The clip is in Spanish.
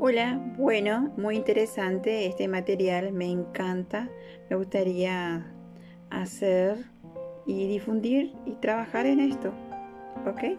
Hola, bueno, muy interesante este material, me encanta. Me gustaría hacer y difundir y trabajar en esto. ¿Ok?